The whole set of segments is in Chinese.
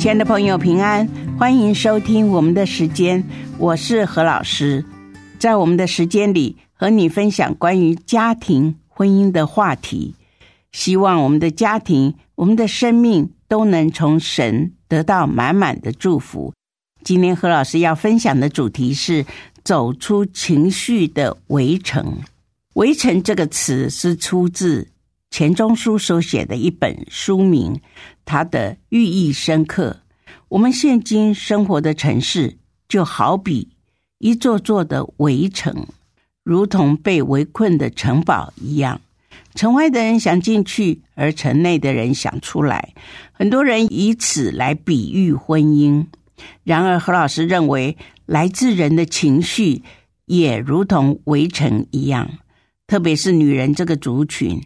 亲爱的朋友，平安，欢迎收听我们的时间，我是何老师。在我们的时间里，和你分享关于家庭、婚姻的话题。希望我们的家庭、我们的生命都能从神得到满满的祝福。今天何老师要分享的主题是走出情绪的围城。围城这个词是出自。钱钟书所写的一本书名，它的寓意深刻。我们现今生活的城市，就好比一座座的围城，如同被围困的城堡一样。城外的人想进去，而城内的人想出来。很多人以此来比喻婚姻。然而，何老师认为，来自人的情绪也如同围城一样，特别是女人这个族群。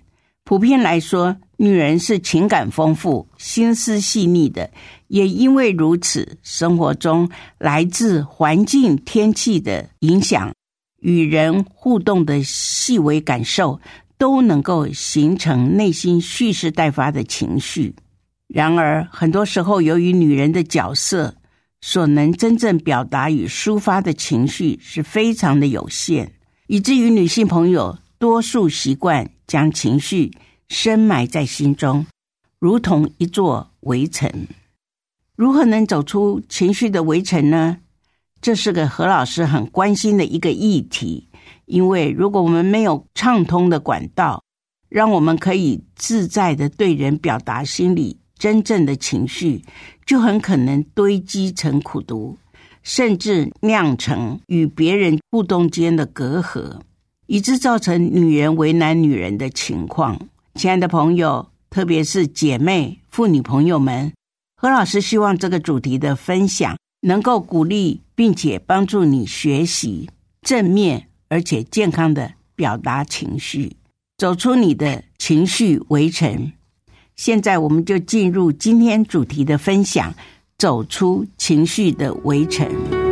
普遍来说，女人是情感丰富、心思细腻的。也因为如此，生活中来自环境、天气的影响，与人互动的细微感受，都能够形成内心蓄势待发的情绪。然而，很多时候，由于女人的角色所能真正表达与抒发的情绪是非常的有限，以至于女性朋友。多数习惯将情绪深埋在心中，如同一座围城。如何能走出情绪的围城呢？这是个何老师很关心的一个议题。因为如果我们没有畅通的管道，让我们可以自在的对人表达心里真正的情绪，就很可能堆积成苦毒，甚至酿成与别人互动间的隔阂。以致造成女人为难女人的情况。亲爱的朋友，特别是姐妹、妇女朋友们，何老师希望这个主题的分享能够鼓励并且帮助你学习正面而且健康的表达情绪，走出你的情绪围城。现在，我们就进入今天主题的分享：走出情绪的围城。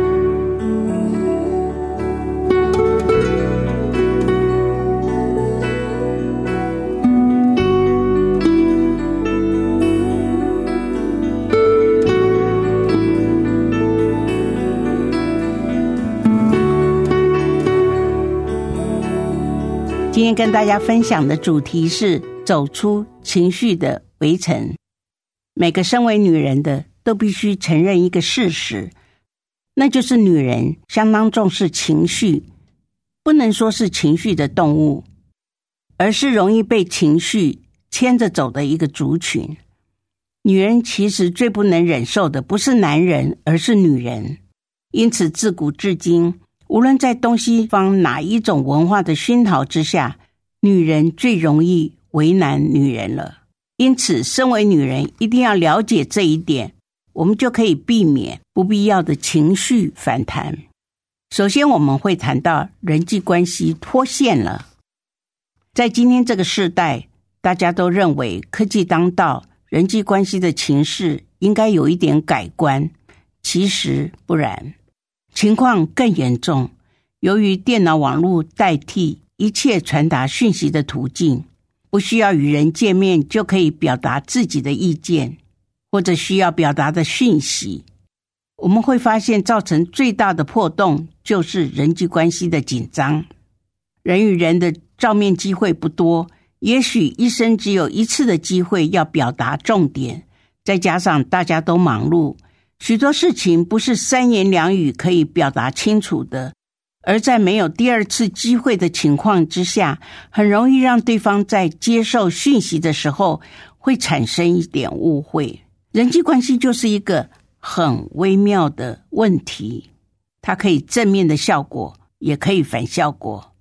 今天跟大家分享的主题是走出情绪的围城。每个身为女人的都必须承认一个事实，那就是女人相当重视情绪，不能说是情绪的动物，而是容易被情绪牵着走的一个族群。女人其实最不能忍受的不是男人，而是女人。因此，自古至今。无论在东西方哪一种文化的熏陶之下，女人最容易为难女人了。因此，身为女人，一定要了解这一点，我们就可以避免不必要的情绪反弹。首先，我们会谈到人际关系脱线了。在今天这个时代，大家都认为科技当道，人际关系的情势应该有一点改观。其实不然。情况更严重，由于电脑网络代替一切传达讯息的途径，不需要与人见面就可以表达自己的意见，或者需要表达的讯息，我们会发现造成最大的破洞就是人际关系的紧张。人与人的照面机会不多，也许一生只有一次的机会要表达重点，再加上大家都忙碌。许多事情不是三言两语可以表达清楚的，而在没有第二次机会的情况之下，很容易让对方在接受讯息的时候会产生一点误会。人际关系就是一个很微妙的问题，它可以正面的效果，也可以反效果。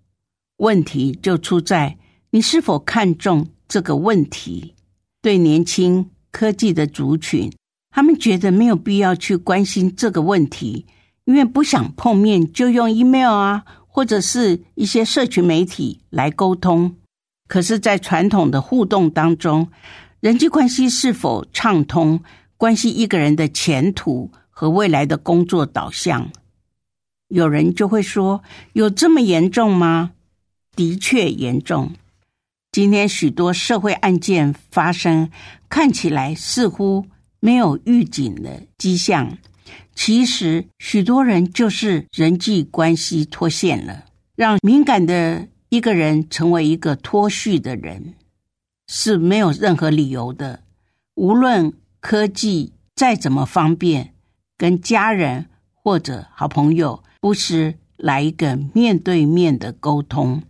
问题就出在你是否看重这个问题。对年轻科技的族群。他们觉得没有必要去关心这个问题，因为不想碰面，就用 email 啊，或者是一些社群媒体来沟通。可是，在传统的互动当中，人际关系是否畅通，关系一个人的前途和未来的工作导向。有人就会说：“有这么严重吗？”的确严重。今天许多社会案件发生，看起来似乎没有预警的迹象，其实许多人就是人际关系脱线了，让敏感的一个人成为一个脱序的人，是没有任何理由的。无论科技再怎么方便，跟家人或者好朋友不时来一个面对面的沟通，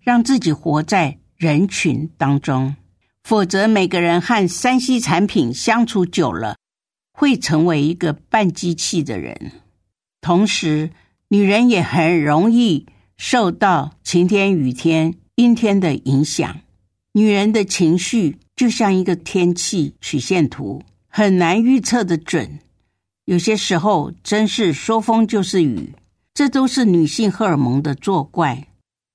让自己活在。人群当中，否则每个人和山西产品相处久了，会成为一个半机器的人。同时，女人也很容易受到晴天、雨天、阴天的影响。女人的情绪就像一个天气曲线图，很难预测的准。有些时候，真是说风就是雨，这都是女性荷尔蒙的作怪。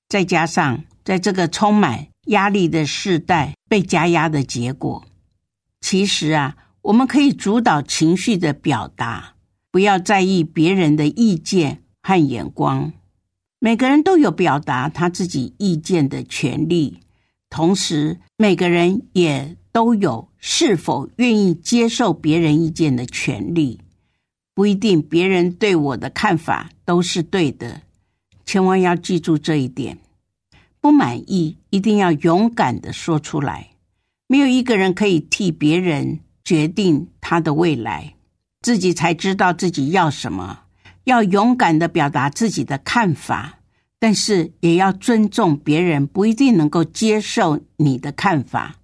再加上在这个充满压力的世代被加压的结果，其实啊，我们可以主导情绪的表达，不要在意别人的意见和眼光。每个人都有表达他自己意见的权利，同时每个人也都有是否愿意接受别人意见的权利。不一定别人对我的看法都是对的，千万要记住这一点。不满意，一定要勇敢的说出来。没有一个人可以替别人决定他的未来，自己才知道自己要什么。要勇敢的表达自己的看法，但是也要尊重别人不一定能够接受你的看法。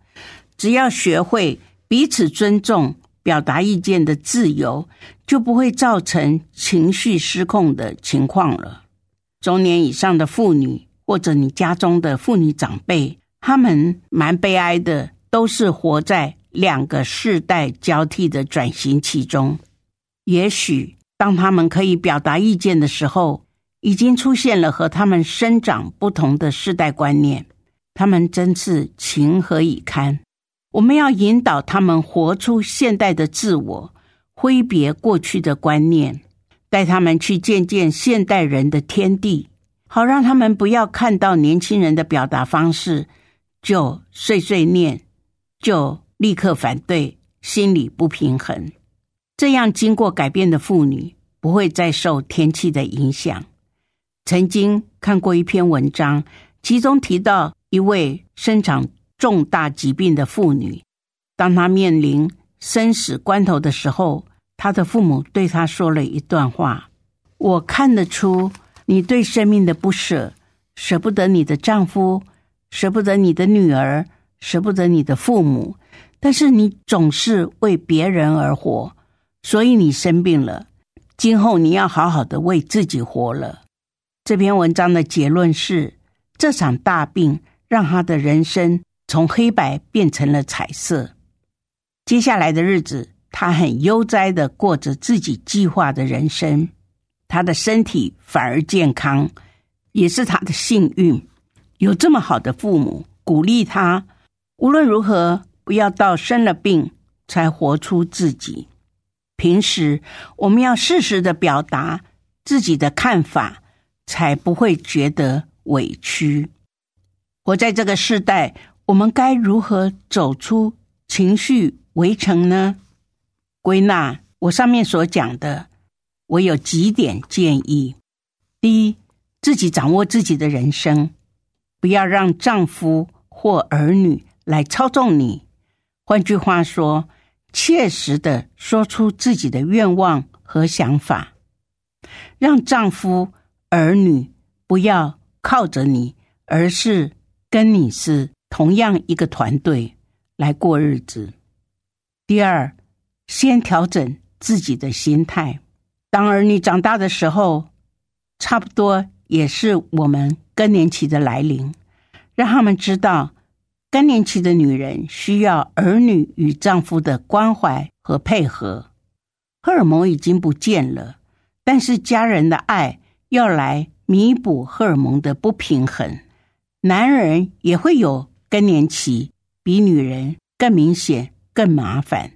只要学会彼此尊重、表达意见的自由，就不会造成情绪失控的情况了。中年以上的妇女。或者你家中的妇女长辈，他们蛮悲哀的，都是活在两个世代交替的转型期中。也许当他们可以表达意见的时候，已经出现了和他们生长不同的世代观念。他们真是情何以堪！我们要引导他们活出现代的自我，挥别过去的观念，带他们去见见现代人的天地。好让他们不要看到年轻人的表达方式就碎碎念，就立刻反对，心里不平衡。这样经过改变的妇女不会再受天气的影响。曾经看过一篇文章，其中提到一位生长重大疾病的妇女，当她面临生死关头的时候，她的父母对她说了一段话：“我看得出。”你对生命的不舍，舍不得你的丈夫，舍不得你的女儿，舍不得你的父母，但是你总是为别人而活，所以你生病了。今后你要好好的为自己活了。这篇文章的结论是：这场大病让他的人生从黑白变成了彩色。接下来的日子，他很悠哉的过着自己计划的人生。他的身体反而健康，也是他的幸运，有这么好的父母鼓励他。无论如何，不要到生了病才活出自己。平时我们要适时的表达自己的看法，才不会觉得委屈。活在这个时代，我们该如何走出情绪围城呢？归纳我上面所讲的。我有几点建议：第一，自己掌握自己的人生，不要让丈夫或儿女来操纵你。换句话说，切实的说出自己的愿望和想法，让丈夫、儿女不要靠着你，而是跟你是同样一个团队来过日子。第二，先调整自己的心态。当儿女长大的时候，差不多也是我们更年期的来临。让他们知道，更年期的女人需要儿女与丈夫的关怀和配合。荷尔蒙已经不见了，但是家人的爱要来弥补荷尔蒙的不平衡。男人也会有更年期，比女人更明显、更麻烦，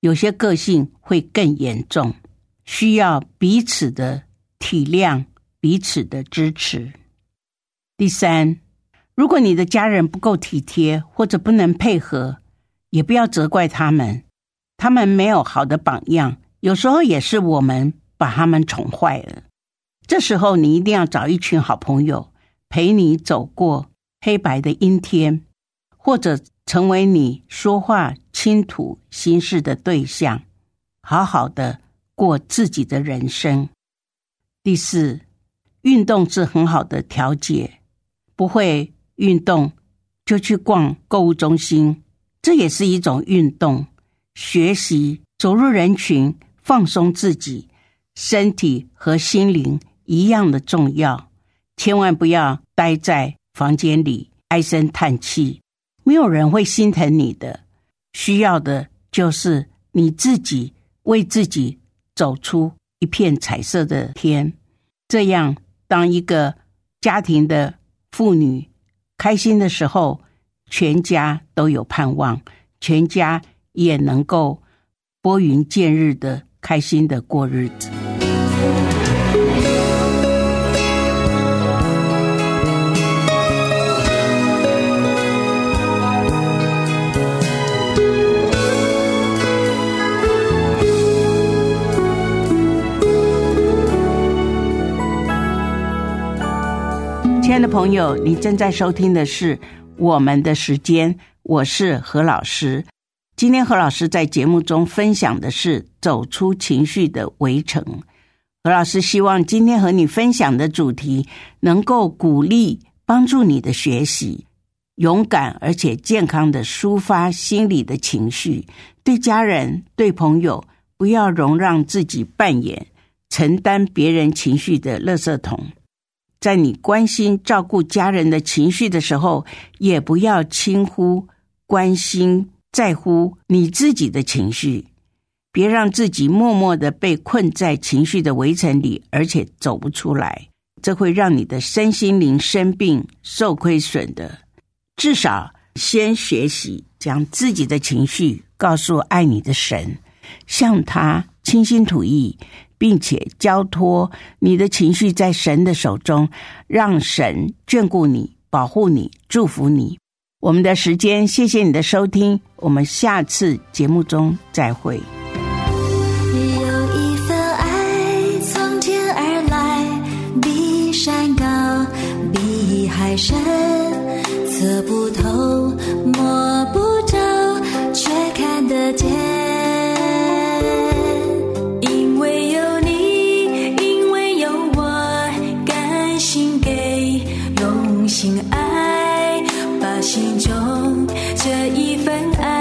有些个性会更严重，需要彼此的体谅、彼此的支持。第三，如果你的家人不够体贴或者不能配合，也不要责怪他们，他们没有好的榜样，有时候也是我们把他们宠坏了。这时候，你一定要找一群好朋友。陪你走过黑白的阴天，或者成为你说话倾吐心事的对象，好好的过自己的人生。第四，运动是很好的调节，不会运动就去逛购物中心，这也是一种运动。学习走入人群，放松自己，身体和心灵一样的重要。千万不要待在房间里唉声叹气，没有人会心疼你的。需要的就是你自己为自己走出一片彩色的天。这样，当一个家庭的妇女开心的时候，全家都有盼望，全家也能够拨云见日的开心的过日子。亲爱的朋友，你正在收听的是《我们的时间》，我是何老师。今天何老师在节目中分享的是走出情绪的围城。何老师希望今天和你分享的主题能够鼓励、帮助你的学习，勇敢而且健康的抒发心里的情绪。对家人、对朋友，不要容让自己扮演承担别人情绪的垃圾桶。在你关心照顾家人的情绪的时候，也不要轻忽关心在乎你自己的情绪，别让自己默默的被困在情绪的围城里，而且走不出来，这会让你的身心灵生病受亏损的。至少先学习将自己的情绪告诉爱你的神，向他倾心吐意。并且交托你的情绪在神的手中，让神眷顾你、保护你、祝福你。我们的时间，谢谢你的收听，我们下次节目中再会。心中这一份爱。